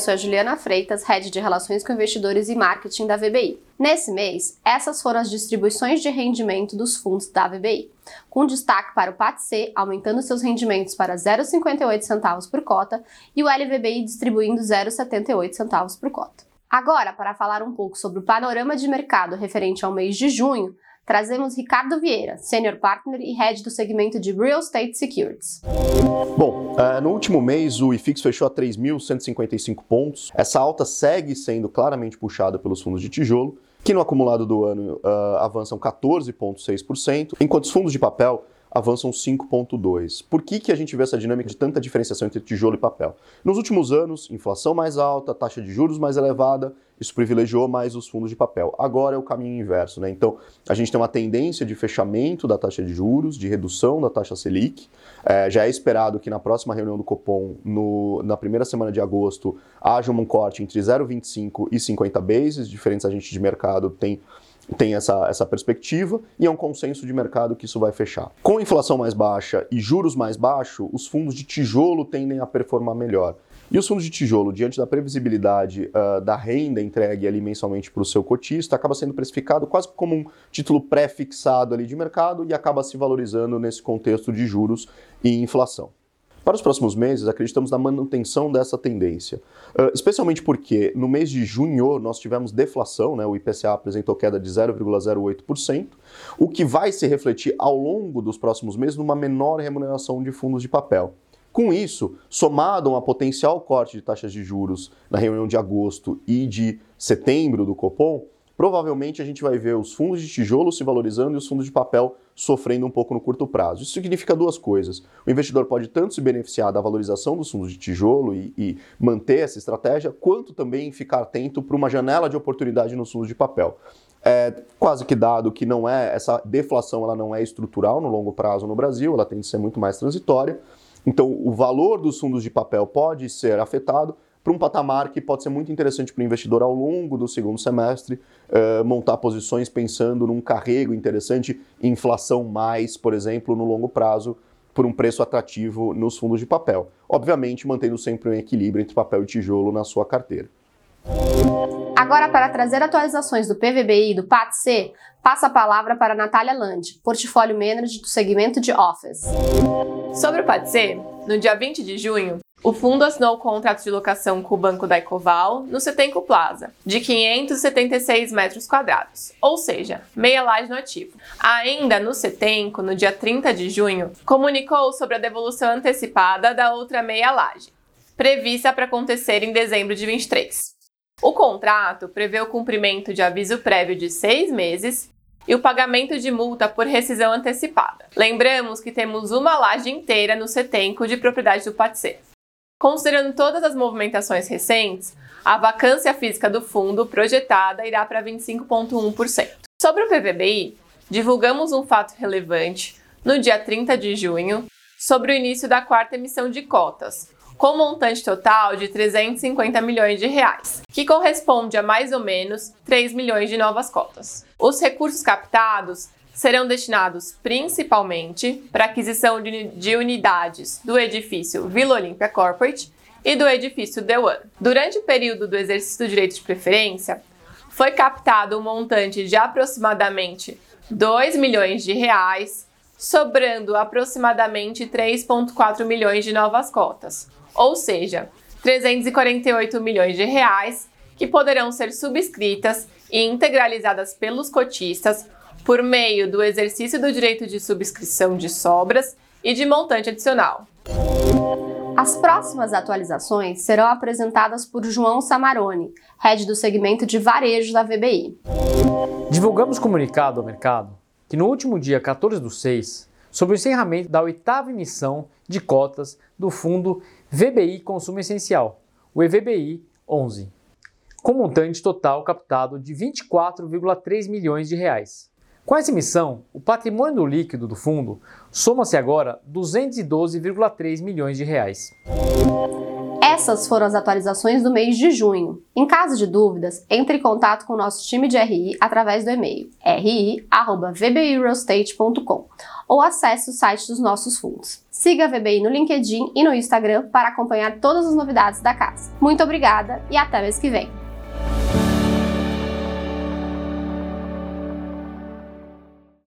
eu sou a Juliana Freitas, Head de Relações com Investidores e Marketing da VBI. Nesse mês, essas foram as distribuições de rendimento dos fundos da VBI, com destaque para o PATC aumentando seus rendimentos para 0,58 centavos por cota e o LVBI distribuindo 0,78 centavos por cota. Agora, para falar um pouco sobre o panorama de mercado referente ao mês de junho, trazemos Ricardo Vieira, Senior Partner e Head do segmento de Real Estate Securities. Bom, uh, no último mês o IFIX fechou a 3.155 pontos. Essa alta segue sendo claramente puxada pelos fundos de tijolo, que no acumulado do ano uh, avançam 14,6%, enquanto os fundos de papel avançam 5,2%. Por que, que a gente vê essa dinâmica de tanta diferenciação entre tijolo e papel? Nos últimos anos, inflação mais alta, taxa de juros mais elevada, isso privilegiou mais os fundos de papel. Agora é o caminho inverso, né? Então, a gente tem uma tendência de fechamento da taxa de juros, de redução da taxa Selic. É, já é esperado que na próxima reunião do Copom, no, na primeira semana de agosto, haja um corte entre 0,25 e 50 bases. Diferentes agentes de mercado têm tem essa, essa perspectiva e é um consenso de mercado que isso vai fechar. Com inflação mais baixa e juros mais baixos, os fundos de tijolo tendem a performar melhor. E os fundos de tijolo, diante da previsibilidade uh, da renda entregue ali mensalmente para o seu cotista, acaba sendo precificado quase como um título pré-fixado ali de mercado e acaba se valorizando nesse contexto de juros e inflação. Para os próximos meses, acreditamos na manutenção dessa tendência, uh, especialmente porque no mês de junho nós tivemos deflação, né, o IPCA apresentou queda de 0,08%, o que vai se refletir ao longo dos próximos meses numa menor remuneração de fundos de papel. Com isso, somado a um potencial corte de taxas de juros na reunião de agosto e de setembro do Copom, provavelmente a gente vai ver os fundos de tijolo se valorizando e os fundos de papel sofrendo um pouco no curto prazo. Isso significa duas coisas. O investidor pode tanto se beneficiar da valorização dos fundos de tijolo e, e manter essa estratégia, quanto também ficar atento para uma janela de oportunidade nos fundos de papel. É quase que dado que não é essa deflação, ela não é estrutural no longo prazo no Brasil, ela tende a ser muito mais transitória. Então, o valor dos fundos de papel pode ser afetado, para um patamar que pode ser muito interessante para o investidor ao longo do segundo semestre, uh, montar posições pensando num carrego interessante, inflação mais, por exemplo, no longo prazo, por um preço atrativo nos fundos de papel. Obviamente, mantendo sempre um equilíbrio entre papel e tijolo na sua carteira. Agora, para trazer atualizações do PVBI e do PATC, passa a palavra para Natália Land, portfólio manager do segmento de Office. Sobre o PATC, no dia 20 de junho, o fundo assinou o contrato de locação com o Banco da Ecoval no Setenco Plaza, de 576 metros quadrados, ou seja, meia laje no ativo. Ainda no Setenco, no dia 30 de junho, comunicou sobre a devolução antecipada da outra meia laje, prevista para acontecer em dezembro de 23. O contrato prevê o cumprimento de aviso prévio de seis meses e o pagamento de multa por rescisão antecipada. Lembramos que temos uma laje inteira no Setenco de propriedade do Patse. Considerando todas as movimentações recentes, a vacância física do fundo projetada irá para 25,1%. Sobre o PVBI, divulgamos um fato relevante no dia 30 de junho sobre o início da quarta emissão de cotas, com montante total de 350 milhões de reais, que corresponde a mais ou menos 3 milhões de novas cotas. Os recursos captados serão destinados principalmente para aquisição de, de unidades do edifício Vila Olímpia Corporate e do edifício The One. Durante o período do exercício do direito de preferência, foi captado um montante de aproximadamente 2 milhões de reais, sobrando aproximadamente 3,4 milhões de novas cotas, ou seja, 348 milhões de reais que poderão ser subscritas e integralizadas pelos cotistas por meio do exercício do direito de subscrição de sobras e de montante adicional. As próximas atualizações serão apresentadas por João Samarone, head do segmento de varejo da VBI. Divulgamos comunicado ao mercado que no último dia 14 do 6, sobre o encerramento da oitava emissão de cotas do fundo VBI Consumo Essencial, o EVBI 11, com montante total captado de 24,3 milhões de reais. Com essa emissão, o patrimônio líquido do fundo soma-se agora 212,3 milhões de reais. Essas foram as atualizações do mês de junho. Em caso de dúvidas, entre em contato com o nosso time de RI através do e-mail ri@vbirealestate.com ou acesse o site dos nossos fundos. Siga a VBI no LinkedIn e no Instagram para acompanhar todas as novidades da casa. Muito obrigada e até mês que vem.